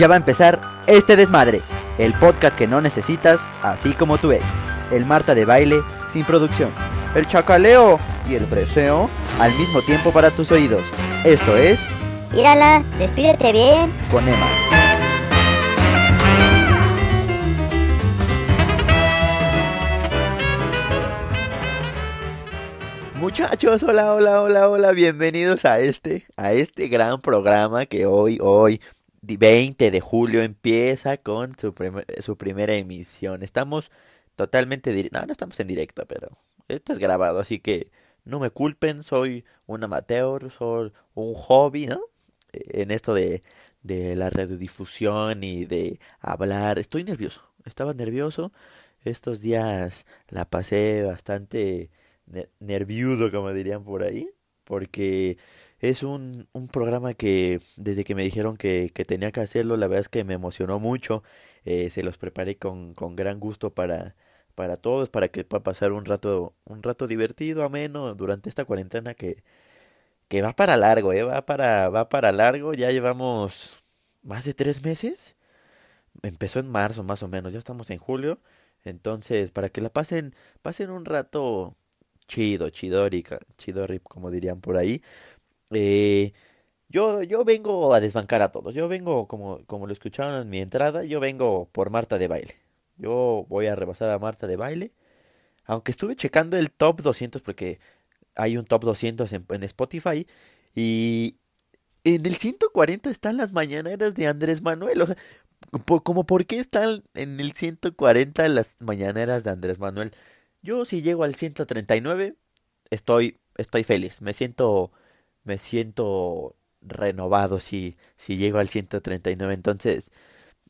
Ya va a empezar este desmadre, el podcast que no necesitas, así como tu ex. El Marta de baile sin producción. El chacaleo y el preseo al mismo tiempo para tus oídos. Esto es Mírala, despídete bien. con Emma. Muchachos, hola, hola, hola, hola, bienvenidos a este, a este gran programa que hoy, hoy, 20 de julio empieza con su, primer- su primera emisión. Estamos totalmente, dire- no, no estamos en directo, pero esto es grabado, así que no me culpen, soy un amateur, soy un hobby, ¿no? Eh, En esto de, de la radiodifusión y de hablar. Estoy nervioso, estaba nervioso. Estos días la pasé bastante ner- nerviudo, como dirían por ahí, porque es un, un programa que desde que me dijeron que, que tenía que hacerlo, la verdad es que me emocionó mucho. Eh, se los preparé con, con gran gusto para, para todos, para que pueda pasar un rato, un rato divertido, ameno, durante esta cuarentena que, que va para largo, ¿eh? Va para, va para largo. Ya llevamos más de tres meses. Empezó en marzo, más o menos. Ya estamos en julio. Entonces, para que la pasen, pasen un rato chido, chidórica, chidorri, como dirían por ahí. Eh, yo, yo vengo a desbancar a todos. Yo vengo, como, como lo escucharon en mi entrada, yo vengo por Marta de baile. Yo voy a rebasar a Marta de baile. Aunque estuve checando el top 200 porque hay un top 200 en, Spotify y en el 140 están las mañaneras de Andrés Manuel. O sea, como por qué están en el 140 las mañaneras de Andrés Manuel. Yo si llego al 139 estoy estoy feliz. Me siento me siento renovado si si llego al 139. Entonces,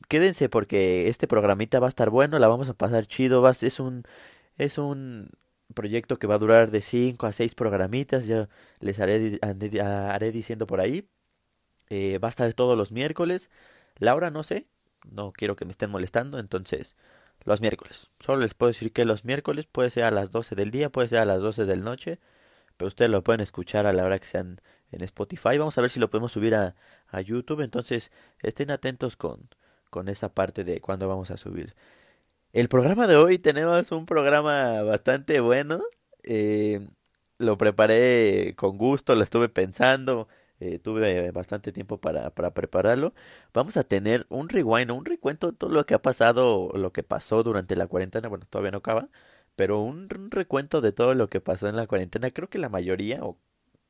quédense porque este programita va a estar bueno, la vamos a pasar chido, va, es un es un proyecto que va a durar de 5 a 6 programitas, ya les haré, haré diciendo por ahí. Eh, va a estar todos los miércoles. La hora no sé, no quiero que me estén molestando, entonces los miércoles. Solo les puedo decir que los miércoles puede ser a las 12 del día, puede ser a las 12 de la noche, pero ustedes lo pueden escuchar a la hora que sean en Spotify. Vamos a ver si lo podemos subir a, a YouTube, entonces estén atentos con, con esa parte de cuándo vamos a subir. El programa de hoy tenemos un programa bastante bueno. eh, lo preparé con gusto, lo estuve pensando. eh, tuve bastante tiempo para, para prepararlo. Vamos a tener un rewind, un recuento de todo lo que ha pasado, lo que pasó durante la cuarentena. Bueno, todavía no acaba, pero un, recuento de todo lo que pasó en la cuarentena. Creo que la mayoría, o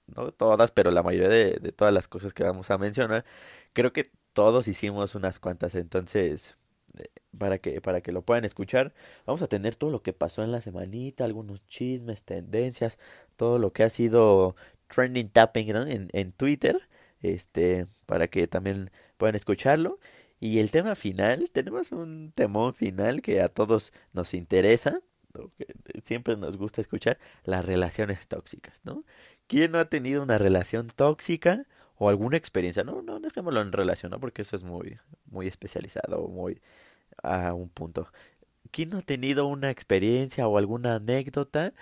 no todas, pero la mayoría de, de todas las cosas que vamos a mencionar, creo que todos hicimos unas cuantas. Entonces eh, para que, para que lo puedan escuchar. Vamos a tener todo lo que pasó en la semanita, algunos chismes, tendencias, todo lo que ha sido trending tapping en, en Twitter, este, para que también puedan escucharlo. Y el tema final, tenemos un temón final que a todos nos interesa, siempre nos gusta escuchar, las relaciones tóxicas, ¿no? ¿Quién no ha tenido una relación tóxica o alguna experiencia? No, no, dejémoslo en relación, ¿no? Porque eso es muy, muy especializado, muy a un punto. ¿Quién no ha tenido una experiencia o alguna anécdota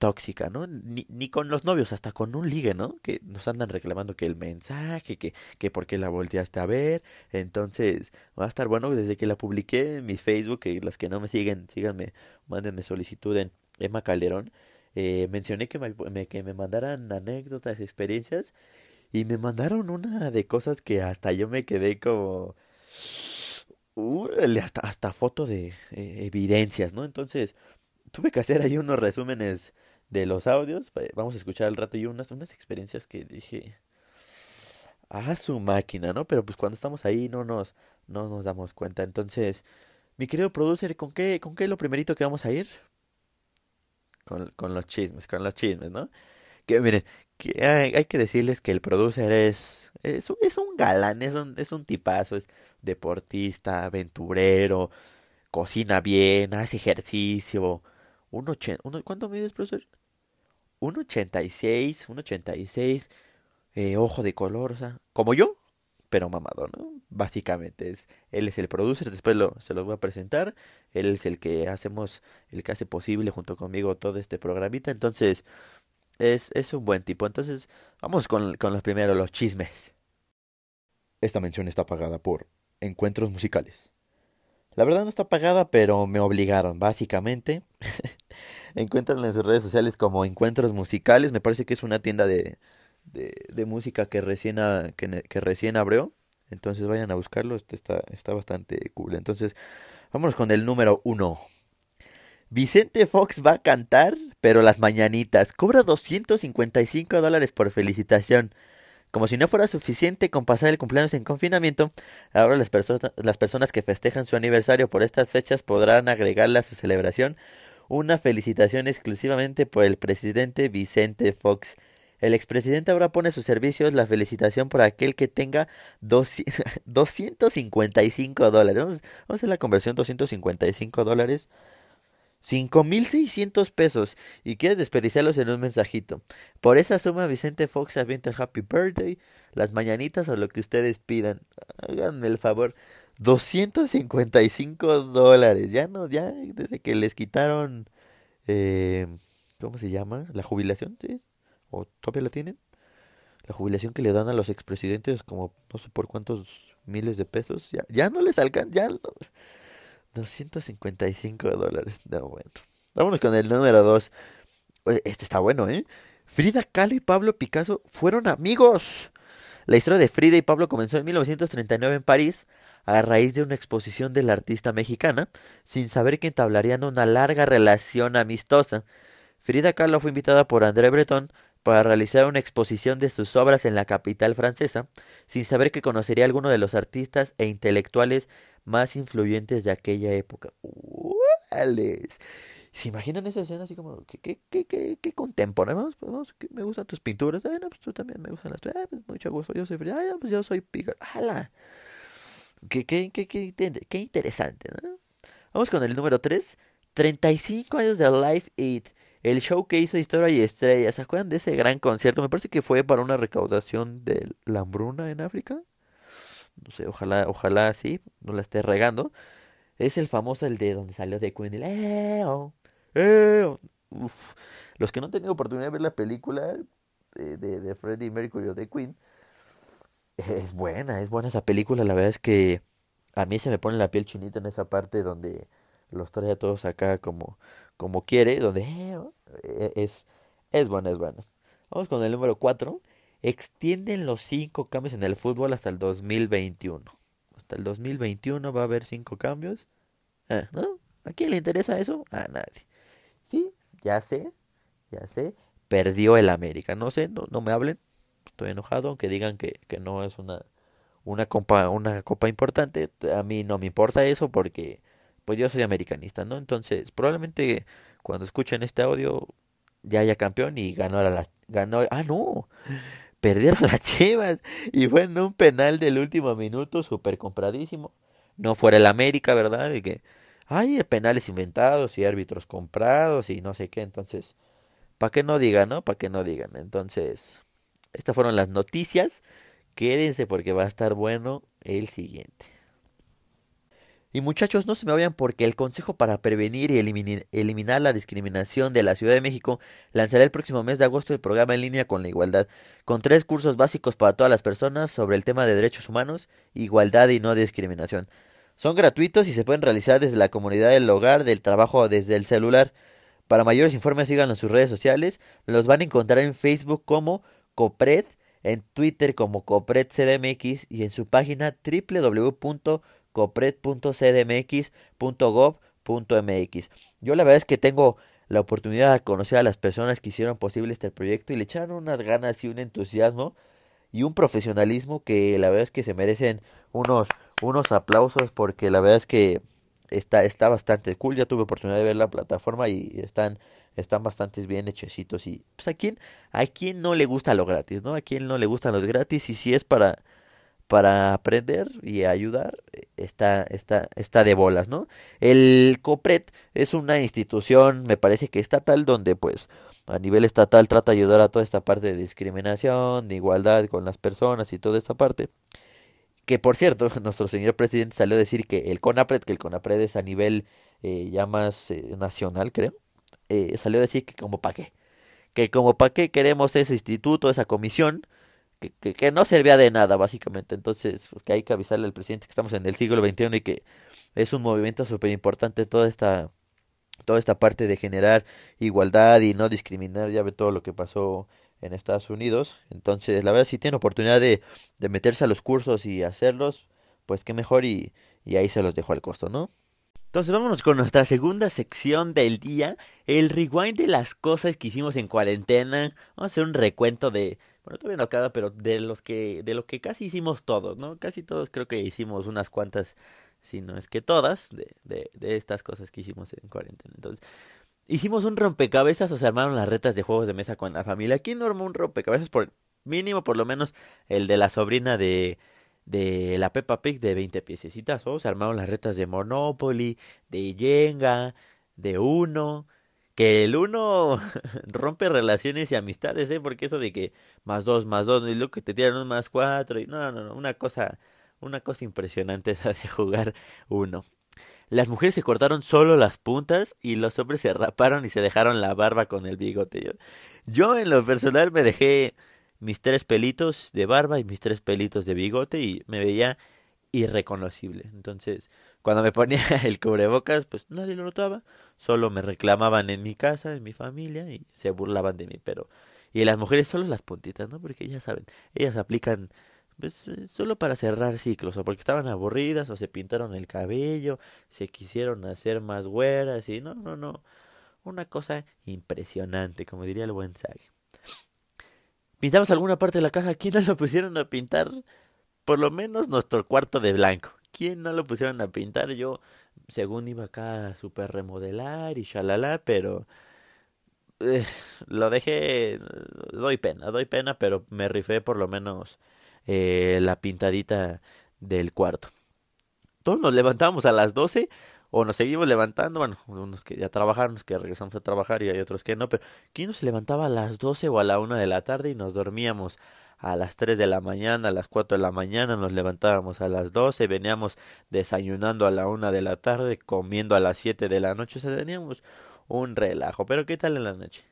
tóxica, ¿no? Ni, ni con los novios, hasta con un ligue, ¿no? Que nos andan reclamando que el mensaje, que, que por qué la volteaste a ver. Entonces, va a estar bueno desde que la publiqué en mi Facebook, que los que no me siguen, síganme, mándenme solicitud en Emma Calderón. eh, mencioné que me, que me mandaran anécdotas, experiencias, y me mandaron una de cosas que hasta yo me quedé como... Órale, hasta, hasta foto de eh, evidencias, ¿no? Entonces, tuve que hacer ahí unos resúmenes de los audios. Vamos a escuchar al rato y unas, unas experiencias que dije, ah, su máquina, ¿no? Pero pues cuando estamos ahí no nos, no nos damos cuenta. Entonces, mi querido producer, ¿con qué, con qué es lo primerito que vamos a ir? Con, los chismes, con los chismes, ¿no? Que miren, que hay, que decirles que el producer es, es, un- galán, es un, es un tipazo, es deportista, aventurero, cocina bien, hace ejercicio. Un ochen- uno, ¿cuánto mides, profesor? Un 86, un 86, eh, ojo de color, o sea, como yo, pero mamado, ¿no? Básicamente es, él es el producer, después lo, se los voy a presentar, él es el que hacemos, el que hace posible junto conmigo todo este programita, entonces es, es un buen tipo. Entonces, vamos con, con los primeros, los chismes. Esta mención está pagada por encuentros musicales. La verdad no está pagada, pero me obligaron, básicamente. Encuentran en sus redes sociales como Encuentros Musicales. Me parece que es una tienda de, de, música que recién, que, que, recién abrió. Entonces vayan a buscarlo, este está, está bastante cool. Entonces, vámonos con el número uno. Vicente Fox va a cantar, pero las mañanitas. Cobra 255 dólares por felicitación. Como si no fuera suficiente con pasar el cumpleaños en confinamiento, ahora las, las personas que festejan su aniversario por estas fechas podrán agregarle a su celebración una felicitación exclusivamente por el presidente Vicente Fox. El expresidente ahora pone sus servicios la felicitación por aquel que tenga 255 dólares. Vamos, a hacer la conversión 255 dólares. 5.600 pesos y quieres desperdiciarlos en un mensajito. Por esa suma Vicente Fox avienta el Happy Birthday, las mañanitas o lo que ustedes pidan. Háganme el favor. 255 dólares. Ya no, ya desde que les quitaron... Eh, ¿Cómo se llama? ¿La jubilación? ¿Sí? ¿O todavía la tienen? La jubilación que le dan a los expresidentes como no sé por cuántos miles de pesos. Ya, ya no les alcanza. Ya 255 dólares. No, bueno. Vámonos con el número 2. Este está bueno, ¿eh? Frida Kahlo y Pablo Picasso fueron amigos. La historia de Frida y Pablo comenzó en 1939 en París a raíz de una exposición de la artista mexicana, sin saber que entablarían una larga relación amistosa. Frida Kahlo fue invitada por André Breton para realizar una exposición de sus obras en la capital francesa, sin saber que conocería a alguno de los artistas e intelectuales más influyentes de aquella época. ¿Se imaginan esa escena así como, qué, qué, qué, qué, qué contemporáneo? Pues, me gustan tus pinturas. Pues tú también me gustan las tuyas. pues mucho gusto, yo soy. Ay, pues yo soy Pica. ¡Hala! Qué, qué, qué, qué, qué interesante. Vamos con el número 3. 35 años de Life It. El show que hizo Historia y Estrellas. ¿Se acuerdan de ese gran concierto? Me parece que fue para una recaudación de la hambruna en África. No sé, ojalá, ojalá sí, no la esté regando. Es el famoso, el de donde salió de Queen. El Los que no han tenido oportunidad de ver la película de, de, de Freddie Mercury o de Queen, es buena, es buena esa película. La verdad es que a mí se me pone la piel chinita en esa parte donde los trae a todos acá como, como quiere, donde eh, es, es buena, es buena. Vamos con el número 4. Extienden los 5 cambios en el fútbol hasta el 2021. Hasta el 2021 va a haber 5 cambios. Ah, ¿no? ¿A quién le interesa eso? A nadie. Sí, ya sé, ya sé. Perdió el América. No sé, no, no me hablen estoy enojado, aunque digan que, que no es una, una, copa, una copa importante, a mí no me importa eso porque pues yo soy americanista, ¿no? Entonces, probablemente cuando escuchen este audio ya haya campeón y ganó a la ganó, ah no, perdieron las Chivas y fue en un penal del último minuto súper compradísimo. No fuera el América, ¿verdad? De que hay penales inventados y árbitros comprados y no sé qué, entonces, para que no digan, ¿no? Para que no digan. Entonces, estas fueron las noticias. Quédense porque va a estar bueno el siguiente. Y muchachos, no se me vayan porque el Consejo para Prevenir y Eliminar la Discriminación de la Ciudad de México lanzará el próximo mes de agosto el programa en línea con la igualdad, con tres cursos básicos para todas las personas sobre el tema de derechos humanos, igualdad y no discriminación. Son gratuitos y se pueden realizar desde la comunidad del hogar, del trabajo o desde el celular. Para mayores informes síganos en sus redes sociales, los van a encontrar en Facebook como Copred, en Twitter como CopredCDMX y en su página www.copred.cdmx.gov.mx. Yo la verdad es que tengo la oportunidad de conocer a las personas que hicieron posible este proyecto y le echaron unas ganas y un entusiasmo y un profesionalismo que la verdad es que se merecen unos, unos aplausos porque la verdad es que está, está bastante cool. Ya tuve oportunidad de ver la plataforma y están están bastante bien hechecitos y pues a quién a quién no le gusta lo gratis, ¿no? A quién no le gustan los gratis y si es para para aprender y ayudar está está está de bolas, ¿no? El Copret es una institución, me parece que estatal donde pues a nivel estatal trata de ayudar a toda esta parte de discriminación, de igualdad con las personas y toda esta parte. Que por cierto, nuestro señor presidente salió a decir que el CONAPRED, que el CONAPRED es a nivel eh, ya más eh, nacional, creo eh, salió a decir que como para qué. Que como para qué queremos ese instituto, esa comisión, que, que, no servía de nada, básicamente. Entonces, que hay que avisarle al presidente que estamos en el siglo XXI y que es un movimiento súper importante toda esta, toda esta parte de generar igualdad y no discriminar. Ya ve todo lo que pasó en Estados Unidos. Entonces, la verdad, si tiene oportunidad de, de meterse a los cursos y hacerlos, pues qué mejor y, y ahí se los dejo al costo, ¿no? Entonces vámonos con nuestra segunda sección del día, el rewind de las cosas que hicimos en cuarentena. Vamos a hacer un recuento de, bueno, todavía no acaba, pero de los que, de lo que casi hicimos todos, ¿no? Casi todos creo que hicimos unas cuantas, si no es que todas, de, de, de estas cosas que hicimos en cuarentena. Entonces, hicimos un rompecabezas o se armaron las retas de juegos de mesa con la familia. ¿Quién no armó un rompecabezas? Por mínimo, por lo menos, el de la sobrina de de la Peppa Pig de 20 piececitas, o se armaron las retas de Monopoly, de Jenga, de Uno, que el Uno rompe relaciones y amistades, ¿eh? Porque eso de que más dos, más dos, y luego que te tiran un más cuatro, y no, no, no, una cosa, una cosa impresionante esa de jugar Uno. Las mujeres se cortaron solo las puntas y los hombres se raparon y se dejaron la barba con el bigote. Yo, yo en lo personal me dejé mis tres pelitos de barba y mis tres pelitos de bigote y me veía irreconocible. Entonces, cuando me ponía el cubrebocas, pues nadie lo notaba, solo me reclamaban en mi casa, en mi familia y se burlaban de mí, pero y las mujeres solo las puntitas, ¿no? Porque ya saben, ellas aplican pues eh, solo para cerrar ciclos o porque estaban aburridas o se pintaron el cabello, se quisieron hacer más güeras y no, no, no, una cosa impresionante, como diría el buen Sag pintamos alguna parte de la casa, ¿quién no lo pusieron a pintar? Por lo menos nuestro cuarto de blanco. ¿Quién no lo pusieron a pintar? Yo, según iba acá a super remodelar y shalala, pero eh, lo dejé, doy pena, doy pena, pero me rifé por lo menos eh, la pintadita del cuarto. Todos nos levantamos a las 12 o nos seguimos levantando, bueno, unos que ya trabajaron, que regresamos a trabajar y hay otros que no, pero ¿quién nos levantaba a las 12 o a la 1 de la tarde y nos dormíamos a las 3 de la mañana, a las 4 de la mañana, nos levantábamos a las 12, veníamos desayunando a la 1 de la tarde, comiendo a las 7 de la noche, o sea, teníamos un relajo, pero ¿qué tal en la noche?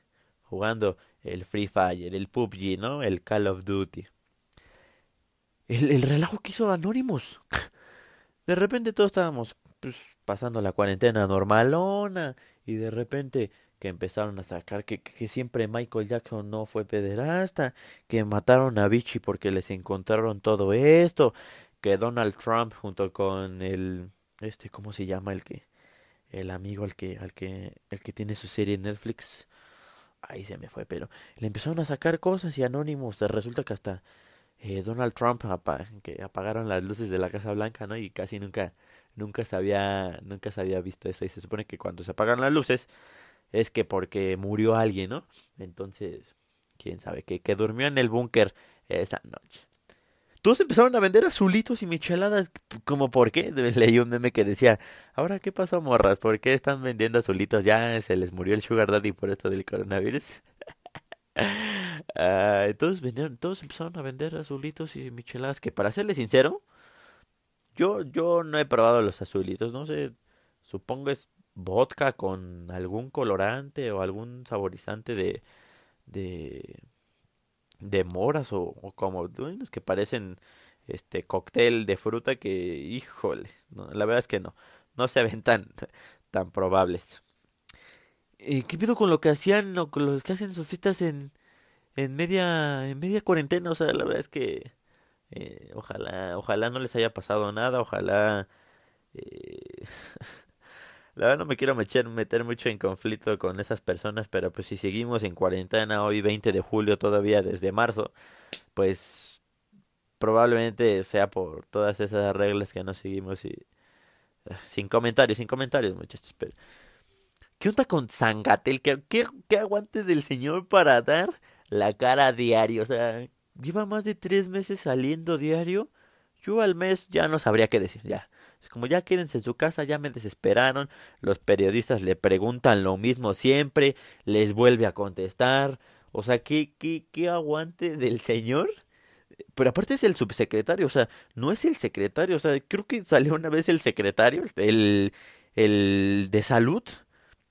Jugando el Free Fire, el PUBG, ¿no? El Call of Duty. El, el relajo que hizo Anonymous. De repente todos estábamos pues, pasando la cuarentena normalona y de repente que empezaron a sacar que, que, siempre Michael Jackson no fue pederasta, que mataron a Vichy porque les encontraron todo esto, que Donald Trump junto con el este cómo se llama el que el amigo al que al que el que tiene su serie en Netflix ahí se me fue, pero le empezaron a sacar cosas y anónimos, resulta que hasta eh, Donald Trump que apagaron las luces de la Casa Blanca, ¿no? Y casi nunca nunca se había, nunca se había visto eso. Y se supone que cuando se apagan las luces es que porque murió alguien, ¿no? Entonces, quién sabe, que, que durmió en el búnker esa noche. Todos empezaron a vender azulitos y micheladas, como por qué. Leí un meme que decía, ahora qué pasó, morras, ¿por qué están vendiendo azulitos? Ya se les murió el sugar daddy por esto del coronavirus. uh, todos vendieron, todos empezaron a vender azulitos y micheladas, que para serles sincero, yo, yo no he probado los azulitos, no sé, supongo es vodka con algún colorante o algún saborizante de, de, de moras o, o como unos que parecen este cóctel de fruta que, híjole, la verdad es que no, no se ven tan, tan probables. ¿Y qué pido con lo que hacían o con los que hacen sus fiestas en, en media, en media cuarentena? O sea, la verdad es que eh, ojalá, ojalá no les haya pasado nada, ojalá... Eh, la verdad no me quiero meter, meter mucho en conflicto con esas personas, pero pues si seguimos en cuarentena hoy 20 de julio todavía desde marzo, pues probablemente sea por todas esas reglas que no seguimos y... Sin comentarios, sin comentarios muchachos, pero... ¿Qué onda con Zangatel? ¿Qué, qué, qué aguante del señor para dar la cara a diario? O sea, lleva más de tres meses saliendo diario. Yo al mes ya no sabría qué decir, ya. Como ya quédense en su casa, ya me desesperaron. Los periodistas le preguntan lo mismo siempre, les vuelve a contestar. O sea, ¿qué, qué, qué aguante del señor? Pero aparte es el subsecretario, o sea, no es el secretario, o sea, creo que salió una vez el secretario, el, el de salud,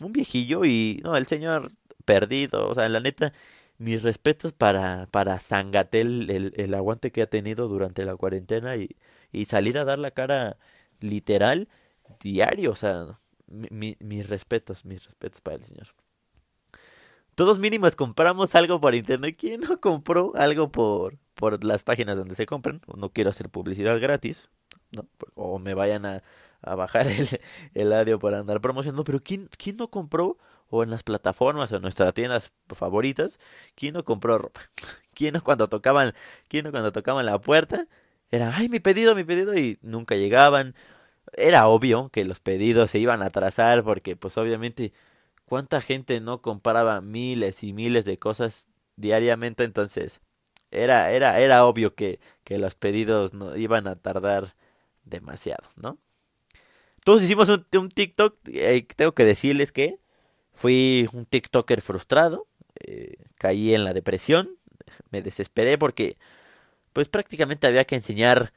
un viejillo y, no, el señor perdido, o sea, la neta, mis respetos para, para Zangatel, el, el aguante que ha tenido durante la cuarentena y, y salir a dar la cara literal diario. O sea, mi, mis respetos, mis respetos para el señor. Todos mínimos compramos algo por internet. ¿Quién no compró algo por, por las páginas donde se compran? No quiero hacer publicidad gratis. ¿no? O me vayan a, a bajar el, el audio para andar promocionando. Pero ¿quién, ¿quién no compró? O en las plataformas o en nuestras tiendas favoritas. ¿Quién no compró ropa? ¿Quién no cuando tocaban, quién no cuando tocaban la puerta? Era, ay, mi pedido, mi pedido. Y nunca llegaban. Era obvio que los pedidos se iban a atrasar porque pues obviamente cuánta gente no compraba miles y miles de cosas diariamente, entonces era, era, era obvio que, que los pedidos no iban a tardar demasiado, ¿no? Todos hicimos un, TikTok, eh, tengo que decirles que fui un TikToker frustrado, eh, caí en la depresión, me desesperé porque pues prácticamente había que enseñar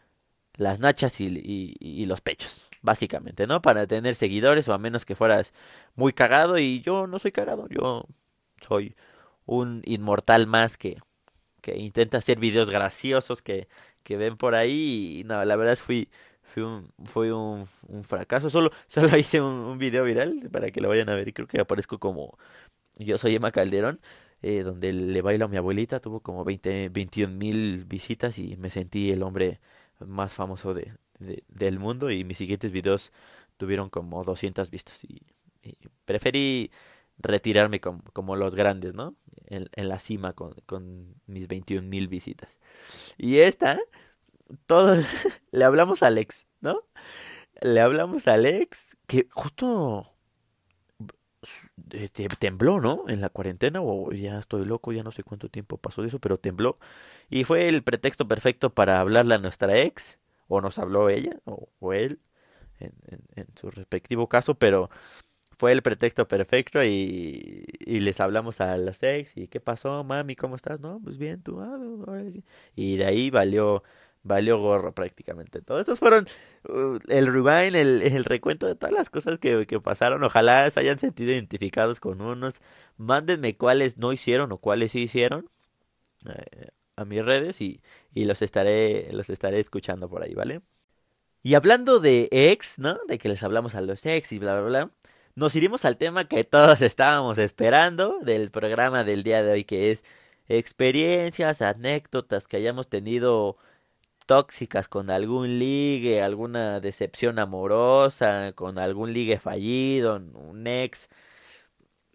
las nachas y, los pechos básicamente, ¿no? Para tener seguidores o a menos que fueras muy cagado. Y yo no soy cagado, yo soy un inmortal más que, que intenta hacer videos graciosos que, que ven por ahí. Y no, la verdad fui fui un, fue un, un fracaso, solo, solo hice un, un video viral para que lo vayan a ver. Y creo que aparezco como yo soy Emma Calderón eh, donde le bailo a mi abuelita, tuvo como 20, 21 mil visitas y me sentí el hombre más famoso de, de, del mundo y mis siguientes videos tuvieron como 200 vistas y, preferí retirarme como, los grandes, ¿no? En, en la cima con, con mis 21 mil visitas. Y esta, todos le hablamos a Alex, ¿no? Le hablamos a Alex que justo tembló, ¿no? En la cuarentena, o ya estoy loco, ya no sé cuánto tiempo pasó de eso, pero tembló. Y fue el pretexto perfecto para hablarle a nuestra ex o nos habló ella o, él en, en, en, su respectivo caso, pero fue el pretexto perfecto y, y, les hablamos a los ex y qué pasó, mami, ¿cómo estás? No, pues bien, tú, ah, y de ahí valió valió gorro prácticamente. Todos estos fueron uh, el rewind, el, el, recuento de todas las cosas que, que, pasaron. Ojalá se hayan sentido identificados con unos. Mándenme cuáles no hicieron o cuáles sí hicieron. Eh, a mis redes y, y los estaré los estaré escuchando por ahí, ¿vale? Y hablando de ex, ¿no? De que les hablamos a los ex y bla bla bla. Nos iremos al tema que todos estábamos esperando del programa del día de hoy, que es experiencias, anécdotas que hayamos tenido tóxicas con algún ligue, alguna decepción amorosa, con algún ligue fallido, un ex.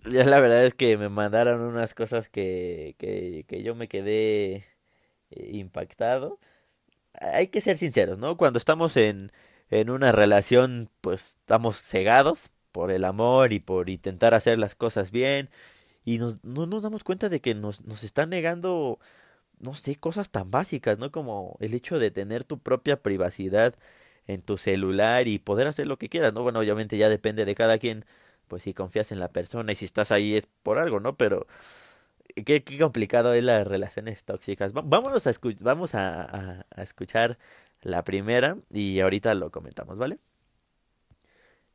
Ya la verdad es que me mandaron unas cosas que, que, que yo me quedé impactado. Hay que ser sinceros, ¿no? Cuando estamos en, en una relación, pues estamos cegados por el amor y por intentar hacer las cosas bien y nos, no nos damos cuenta de que nos, nos están negando, no sé, cosas tan básicas, ¿no? Como el hecho de tener tu propia privacidad en tu celular y poder hacer lo que quieras, ¿no? Bueno, obviamente ya depende de cada quien, pues si confías en la persona y si estás ahí es por algo, ¿no? Pero qué, qué complicado es las relaciones tóxicas. Vámonos a, vamos a, a, escuchar la primera y ahorita lo comentamos, ¿vale?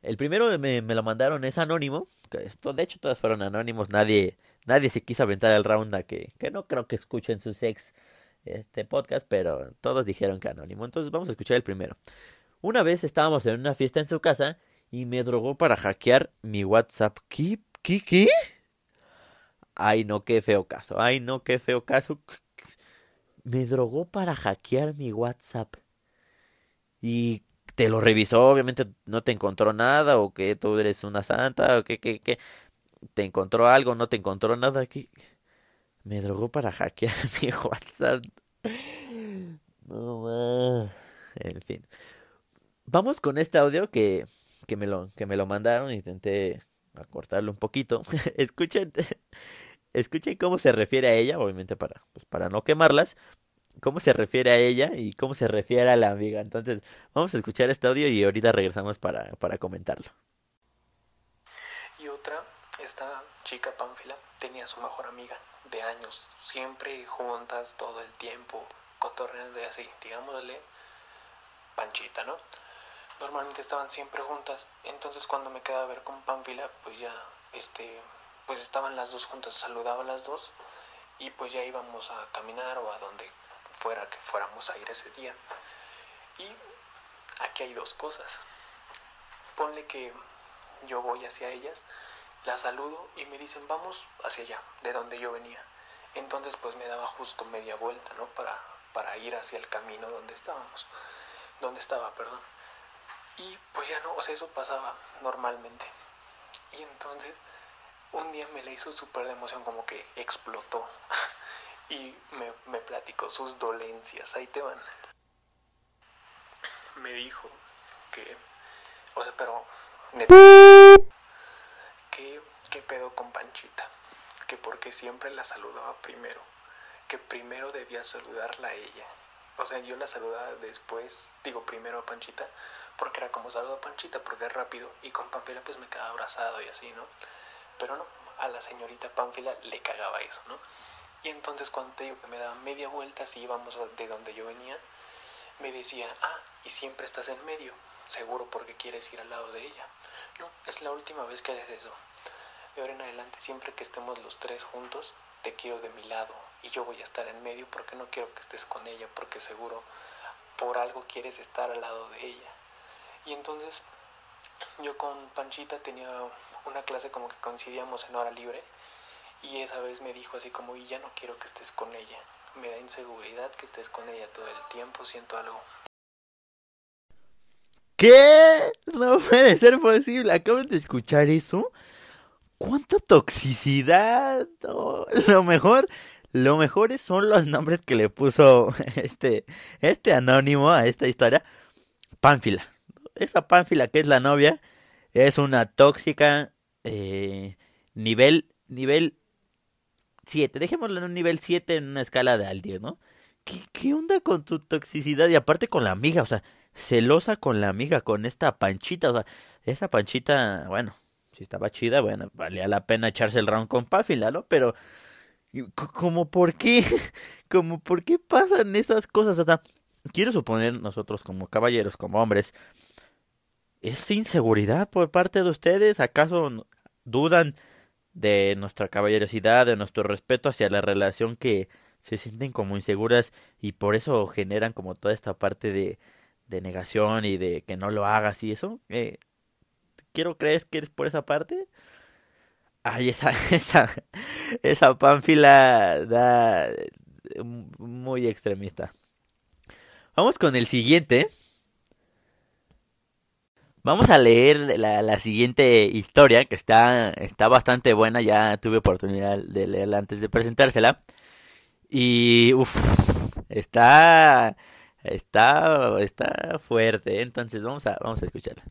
El primero me, me lo mandaron, es anónimo. Esto, de hecho, todos fueron anónimos. Nadie, nadie se quiso aventar el round a que, que no creo que escuchen su sex este podcast, pero todos dijeron que anónimo. Entonces vamos a escuchar el primero. Una vez estábamos en una fiesta en su casa y me drogó para hackear mi WhatsApp. ¿Qué? ¿Qué? ¿Qué? Ay, no, qué feo caso. Ay, no, qué feo caso. Me drogó para hackear mi WhatsApp. Y te lo revisó, obviamente no te encontró nada, o que tú eres una santa, o que, que, que te encontró algo, no te encontró nada. Que me drogó para hackear mi WhatsApp. No, en fin. Vamos con este audio que, que, me lo, que me lo mandaron. Intenté acortarlo un poquito. Escuchen escuchen cómo se refiere a ella, obviamente para, pues para no quemarlas, cómo se refiere a ella y cómo se refiere a la amiga. Entonces, vamos a escuchar este audio y ahorita regresamos para, para comentarlo. Esta chica Pánfila tenía su mejor amiga de años, siempre juntas todo el tiempo, cotorreando y así, digámosle, Panchita, ¿no? Normalmente estaban siempre juntas, entonces cuando me quedaba a ver con Pánfila, pues ya, este, pues estaban las dos juntas, saludaba a las dos y pues ya íbamos a caminar o a donde fuera que fuéramos a ir ese día. Y aquí hay dos cosas. Ponle que yo voy hacia ellas, las saludo y me dicen vamos hacia allá, de donde yo venía. Entonces pues me daba justo media vuelta, ¿no? Para, para ir hacia el camino donde estábamos, donde estaba, perdón. Y pues ya no, o sea, eso pasaba normalmente. Y entonces un día me le hizo súper de emoción, como que explotó. y me, me platicó sus dolencias, ahí te van. Me dijo que, o sea, pero... ¿Qué, ¿Qué pedo con Panchita? Que porque siempre la saludaba primero. Que primero debía saludarla a ella. O sea, yo la saludaba después, digo primero a Panchita, porque era como saludo a Panchita, porque es rápido, y con Pampila pues me quedaba abrazado y así, ¿no? Pero no, a la señorita Pánfila le cagaba eso, ¿no? Y entonces cuando te digo que me daba media vuelta, si íbamos de donde yo venía, me decía, ah, y siempre estás en medio, seguro porque quieres ir al lado de ella. No, es la última vez que haces eso. De ahora en adelante, siempre que estemos los tres juntos, te quiero de mi lado y yo voy a estar en medio porque no quiero que estés con ella, porque seguro por algo quieres estar al lado de ella. Y entonces yo con Panchita tenía una clase como que coincidíamos en hora libre y esa vez me dijo así como, y ya no quiero que estés con ella, me da inseguridad que estés con ella todo el tiempo, siento algo. ¿Qué? No puede ser posible. ¿Acaban de escuchar eso? ¿Cuánta toxicidad? lo mejor, lo mejor son los nombres que le puso este, este anónimo a esta historia. Pánfila. Esa Pánfila que es la novia es una tóxica eh, nivel, nivel 7. Dejémoslo en un nivel 7 en una escala de al 10, ¿no? ¿Qué, ¿Qué onda con tu toxicidad? Y aparte con la amiga, o sea, celosa con la amiga, con esta panchita, o sea, esa panchita, bueno, si estaba chida, bueno, valía la pena echarse el round con Páfila, ¿no? Pero, como por qué, como por qué pasan esas cosas, o sea, quiero suponer nosotros como caballeros, como hombres, ¿Es inseguridad por parte de ustedes? ¿Acaso dudan de nuestra caballerosidad, de nuestro respeto hacia la relación que se sienten como inseguras y por eso generan como toda esta parte de, de negación y de que no lo hagas y eso? Eh, quiero creer que eres por esa parte. Ay, esa, esa, esa pánfila da muy extremista. Vamos con el siguiente. Vamos a leer la, la, siguiente historia, que está, está bastante buena, ya tuve oportunidad de leerla antes de presentársela. Y, uff, está, está, está fuerte, entonces vamos a, vamos a escucharla.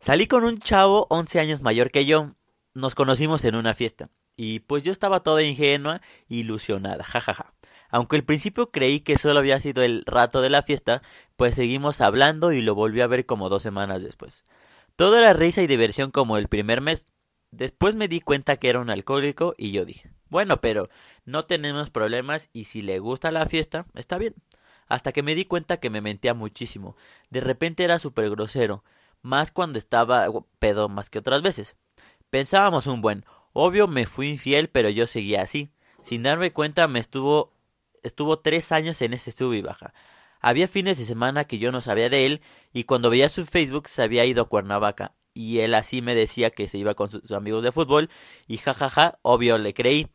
Salí con un chavo 11 años mayor que yo, nos conocimos en una fiesta, y pues yo estaba toda ingenua, ilusionada, jajaja. Aunque al principio creí que solo había sido el rato de la fiesta, pues seguimos hablando y lo volví a ver como dos semanas después. Todo era risa y diversión como el primer mes. Después me di cuenta que era un alcohólico y yo dije, bueno, pero no tenemos problemas y si le gusta la fiesta, está bien. Hasta que me di cuenta que me mentía muchísimo. De repente era súper grosero, más cuando estaba pedo más que otras veces. Pensábamos un buen, obvio me fui infiel, pero yo seguía así. Sin darme cuenta me estuvo estuvo tres años en ese sub y baja. Había fines de semana que yo no sabía de él y cuando veía su Facebook se había ido a Cuernavaca y él así me decía que se iba con sus amigos de fútbol y jajaja, obvio le creí.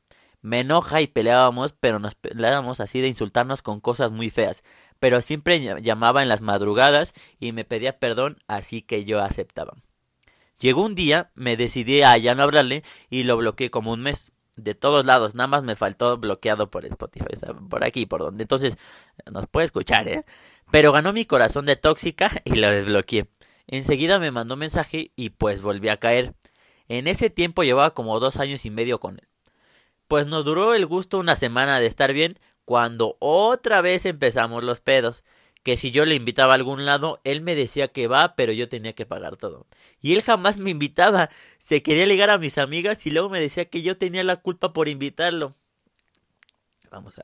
Me enoja y peleábamos, pero nos peleábamos así de insultarnos con cosas muy feas. Pero siempre llamaba en las madrugadas y me pedía perdón, así que yo aceptaba. Llegó un día, me decidí a ya no hablarle y lo bloqueé como un mes de todos lados, nada más me faltó bloqueado por Spotify, por aquí, por donde. Entonces, nos puede escuchar, ¿eh? Pero ganó mi corazón de tóxica y lo desbloqueé. Enseguida me mandó mensaje y pues volví a caer. En ese tiempo llevaba como dos años y medio con él. Pues nos duró el gusto una semana de estar bien cuando otra vez empezamos los pedos que si yo le invitaba a algún lado, él me decía que va, pero yo tenía que pagar todo. Y él jamás me invitaba. Se quería ligar a mis amigas y luego me decía que yo tenía la culpa por invitarlo. Vamos a...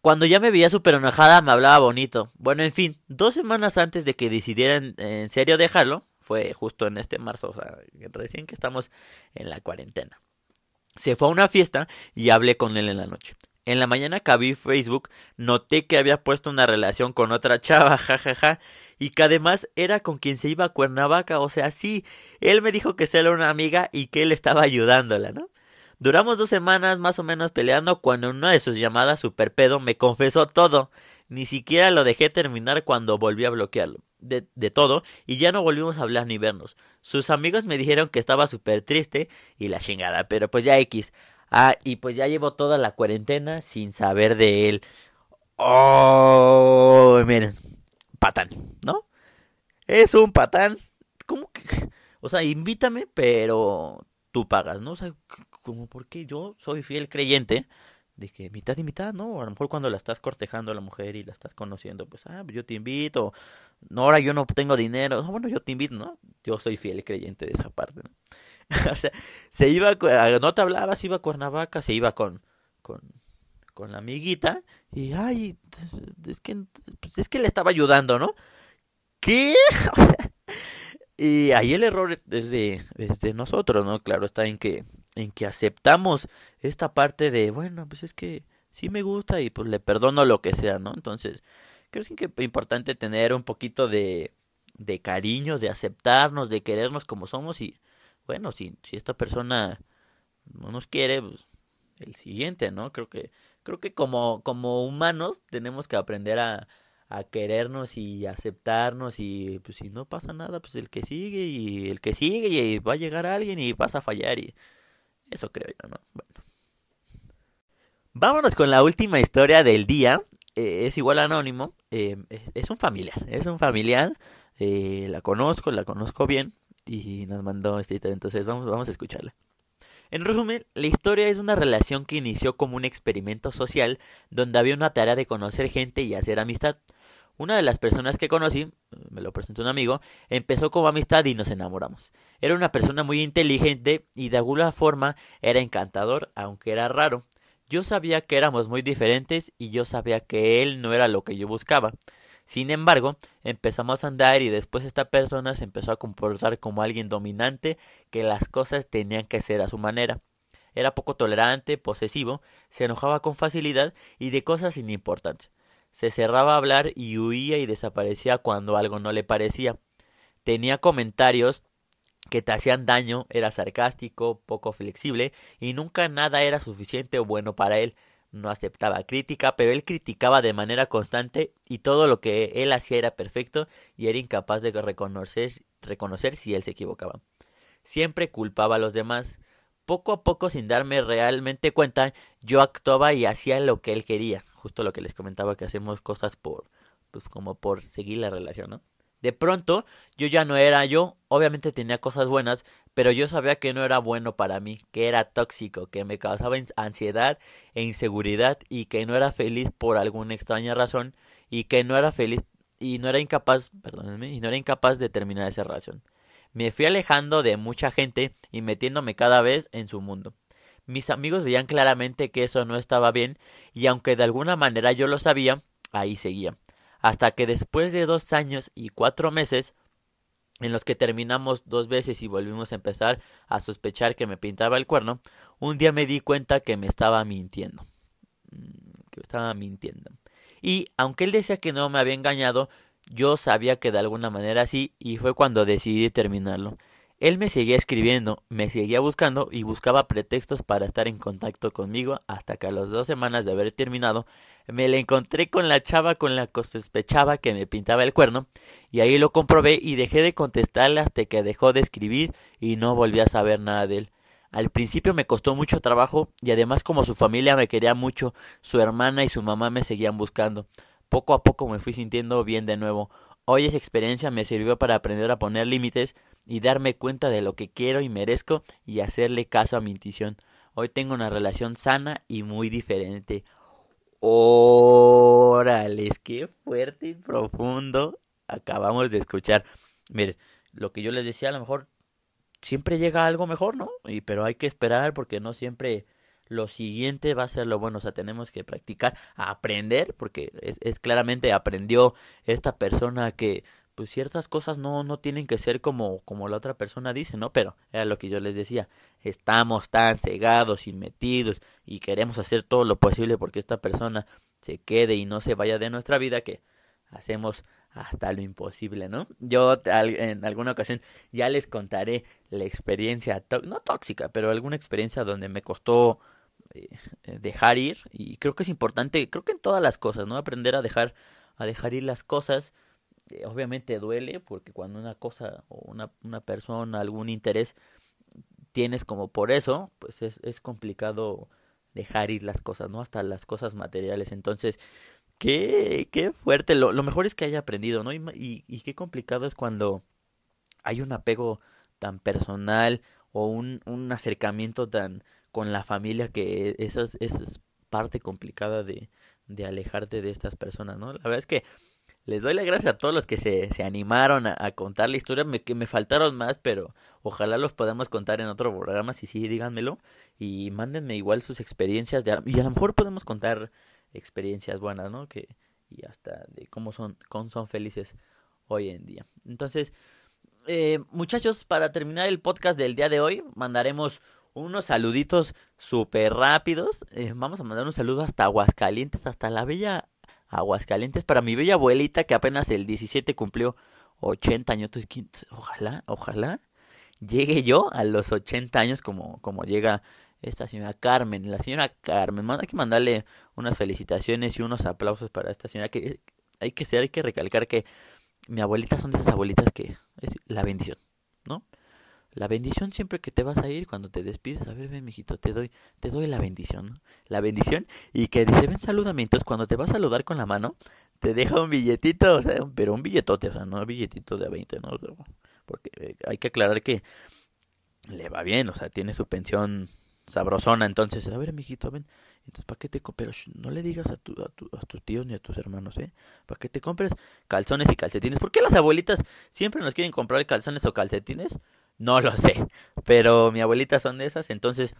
Cuando ya me veía súper enojada, me hablaba bonito. Bueno, en fin, dos semanas antes de que decidieran en serio dejarlo, fue justo en este marzo, o sea, recién que estamos en la cuarentena. Se fue a una fiesta y hablé con él en la noche. En la mañana que vi Facebook, noté que había puesto una relación con otra chava, jajaja, y que además era con quien se iba a Cuernavaca, o sea, sí, él me dijo que se era una amiga y que él estaba ayudándola, ¿no? Duramos dos semanas más o menos peleando cuando en una de sus llamadas super pedo me confesó todo. Ni siquiera lo dejé terminar cuando volví a bloquearlo. De, de todo, y ya no volvimos a hablar ni vernos. Sus amigos me dijeron que estaba súper triste y la chingada, pero pues ya X. Ah, y pues ya llevo toda la cuarentena sin saber de él. Oh, miren, patán, ¿no? Es un patán. ¿Cómo que? O sea, invítame, pero tú pagas, ¿no? O sea, como porque yo soy fiel creyente que mitad y mitad, ¿no? A lo mejor cuando la estás cortejando a la mujer y la estás conociendo, pues, ah, yo te invito. No, ahora yo no tengo dinero. No, bueno, yo te invito, ¿no? Yo soy fiel creyente de esa parte, ¿no? o sea, se iba, no te hablaba, se iba a Cuernavaca, se iba con, con, con la amiguita y, ay, es que, pues es que le estaba ayudando, ¿no? ¿Qué? y ahí el error es de, es de nosotros, ¿no? Claro, está en que en que aceptamos esta parte de, bueno, pues es que sí me gusta y pues le perdono lo que sea, ¿no? Entonces, creo que es importante tener un poquito de, de cariño, de aceptarnos, de querernos como somos y, bueno, si, si esta persona no nos quiere, pues el siguiente, ¿no? Creo que, creo que como, como humanos tenemos que aprender a, a querernos y aceptarnos y pues si no pasa nada, pues el que sigue y el que sigue y va a llegar alguien y vas a fallar y eso creo yo, ¿no? Bueno. Vámonos con la última historia del día. Eh, es igual anónimo. Eh, es, un familiar. Es un familiar. Eh, la conozco, la conozco bien. Y nos mandó esta historia. Entonces vamos, vamos a escucharla. En resumen, la historia es una relación que inició como un experimento social donde había una tarea de conocer gente y hacer amistad. Una de las personas que conocí, me lo presentó un amigo, empezó como amistad y nos enamoramos. Era una persona muy inteligente y de alguna forma era encantador, aunque era raro. Yo sabía que éramos muy diferentes y yo sabía que él no era lo que yo buscaba. Sin embargo, empezamos a andar y después esta persona se empezó a comportar como alguien dominante, que las cosas tenían que ser a su manera. Era poco tolerante, posesivo, se enojaba con facilidad y de cosas sin importancia se cerraba a hablar y huía y desaparecía cuando algo no le parecía. Tenía comentarios que te hacían daño, era sarcástico, poco flexible y nunca nada era suficiente o bueno para él. No aceptaba crítica, pero él criticaba de manera constante y todo lo que él hacía era perfecto y era incapaz de reconocer, reconocer si él se equivocaba. Siempre culpaba a los demás. Poco a poco, sin darme realmente cuenta, yo actuaba y hacía lo que él quería justo lo que les comentaba que hacemos cosas por pues como por seguir la relación, ¿no? De pronto, yo ya no era yo, obviamente tenía cosas buenas, pero yo sabía que no era bueno para mí, que era tóxico, que me causaba ansiedad e inseguridad y que no era feliz por alguna extraña razón y que no era feliz y no era incapaz, perdónenme, y no era incapaz de terminar esa relación. Me fui alejando de mucha gente y metiéndome cada vez en su mundo. Mis amigos veían claramente que eso no estaba bien y aunque de alguna manera yo lo sabía, ahí seguía. Hasta que después de dos años y cuatro meses, en los que terminamos dos veces y volvimos a empezar a sospechar que me pintaba el cuerno, un día me di cuenta que me estaba mintiendo. Mm, que estaba mintiendo. Y aunque él decía que no me había engañado, yo sabía que de alguna manera sí, y fue cuando decidí terminarlo. Él me seguía escribiendo, me seguía buscando y buscaba pretextos para estar en contacto conmigo hasta que a las dos semanas de haber terminado me le encontré con la chava con la que sospechaba que me pintaba el cuerno y ahí lo comprobé y dejé de contestarle hasta que dejó de escribir y no volví a saber nada de él. Al principio me costó mucho trabajo y además como su familia me quería mucho, su hermana y su mamá me seguían buscando. Poco a poco me fui sintiendo bien de nuevo. Hoy esa experiencia me sirvió para aprender a poner límites y darme cuenta de lo que quiero y merezco y hacerle caso a mi intuición. Hoy tengo una relación sana y muy diferente. Órales, qué fuerte y profundo acabamos de escuchar. Mire, lo que yo les decía, a lo mejor siempre llega algo mejor, ¿no? Y, pero hay que esperar porque no siempre lo siguiente va a ser lo bueno. O sea, tenemos que practicar, aprender, porque es, es claramente aprendió esta persona que pues ciertas cosas no, no tienen que ser como, como la otra persona dice, ¿no? Pero era lo que yo les decía, estamos tan cegados y metidos y queremos hacer todo lo posible porque esta persona se quede y no se vaya de nuestra vida que hacemos hasta lo imposible, ¿no? Yo en alguna ocasión ya les contaré la experiencia, no tóxica, pero alguna experiencia donde me costó eh, dejar ir y creo que es importante, creo que en todas las cosas, ¿no? Aprender a dejar a dejar ir las cosas eh, obviamente duele porque cuando una cosa o una, una persona, algún interés tienes como por eso, pues es, es complicado dejar ir las cosas, ¿no? Hasta las cosas materiales. Entonces, qué, qué fuerte. Lo, lo mejor es que haya aprendido, ¿no? Y, y, qué complicado es cuando hay un apego tan personal o un, un acercamiento tan con la familia que esa es, esa es parte complicada de, de alejarte de estas personas, ¿no? La verdad es que les doy la gracia a todos los que se, se animaron a, contar la historia, me, que me faltaron más, pero ojalá los podamos contar en otro programa, si sí, díganmelo, y mándenme igual sus experiencias, y a lo mejor podemos contar experiencias buenas, ¿no? Que, y hasta de cómo son, cómo son felices hoy en día. Entonces, eh, muchachos, para terminar el podcast del día de hoy, mandaremos unos saluditos súper rápidos. Eh, vamos a mandar un saludo hasta Aguascalientes, hasta la bella Aguascalientes, para mi bella abuelita que apenas el 17 cumplió 80 años. Ojalá, ojalá llegue yo a los 80 años como, como llega esta señora Carmen. La señora Carmen, hay que mandarle unas felicitaciones y unos aplausos para esta señora que hay que ser, hay que recalcar que mi abuelita son de esas abuelitas que es la bendición, ¿no? La bendición siempre que te vas a ir, cuando te despides, a ver, ven, mijito, te doy, te doy la bendición, ¿no? La bendición, y que dice, ven, salúdame. Entonces, cuando te va a saludar con la mano, te deja un billetito, o sea, pero un billetote, o sea, no un billetito de a 20, ¿no? Porque eh, hay que aclarar que le va bien, o sea, tiene su pensión sabrosona. Entonces, a ver, mijito, ven. Entonces, ¿para qué te Pero no le digas a, tu, a, a, tus tíos ni a tus hermanos, ¿eh? ¿Para qué te compres calzones y calcetines? ¿Por qué las abuelitas siempre nos quieren comprar calzones o calcetines? No lo sé. Pero mi abuelita son de esas. Entonces,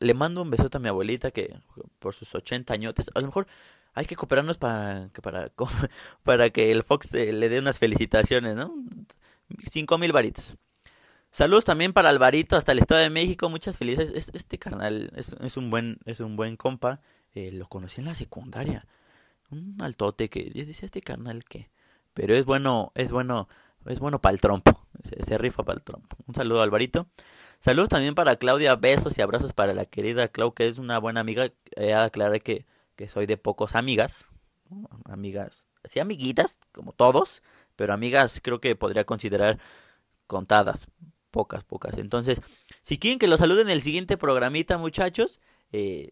le mando un besote a mi abuelita que por sus 80 años. A lo mejor hay que cooperarnos para que, para, para que el Fox le dé unas felicitaciones, ¿no? Cinco mil varitos. Saludos también para Alvarito hasta el Estado de México. Muchas felicidades. Este carnal es, es un buen es un buen compa. Eh, lo conocí en la secundaria. Un altote que dice este carnal que pero es bueno es bueno es bueno para el trompo. Se, rifa para el trompo. Un saludo, Alvarito. Saludos también para Claudia. Besos y abrazos para la querida Clau, que es una buena amiga. Eh, aclaré que, que soy de pocos amigas. Amigas, sí, amiguitas, como todos. Pero amigas creo que podría considerar contadas. Pocas, pocas. Entonces, si quieren que los saluden en el siguiente programita, muchachos, eh,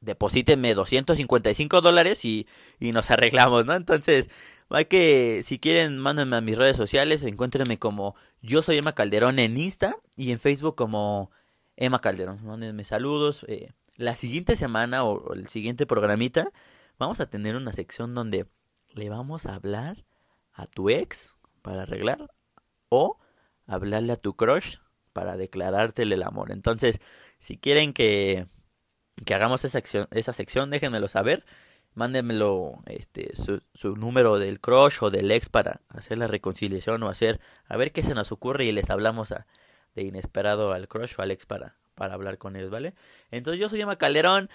deposítenme 255 dólares y, y nos arreglamos, ¿no? Entonces, hay que, si quieren, mándenme a mis redes sociales, encuéntrenme como yo soy Emma Calderón en Insta y en Facebook como Emma Calderón. Mándenme saludos. Eh, la siguiente semana o, el siguiente programita vamos a tener una sección donde le vamos a hablar a tu ex para arreglar o hablarle a tu crush para declarártele el amor. Entonces, si quieren que, que hagamos esa, sección, esa sección, déjenmelo saber mándenmelo este su, su, número del crush o del ex para hacer la reconciliación o hacer a ver qué se nos ocurre y les hablamos a, de inesperado al crush o al ex para, para hablar con ellos, ¿vale? Entonces yo soy Emma Calderón.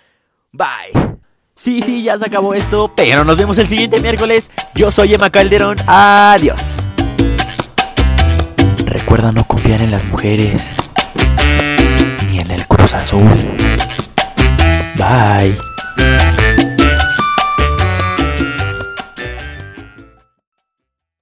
Bye. Sí, sí, ya se acabó esto, pero nos vemos el siguiente miércoles. Yo soy Emma Calderón. Adiós. Recuerda no confiar en las mujeres ni en el Cruz Azul. Bye.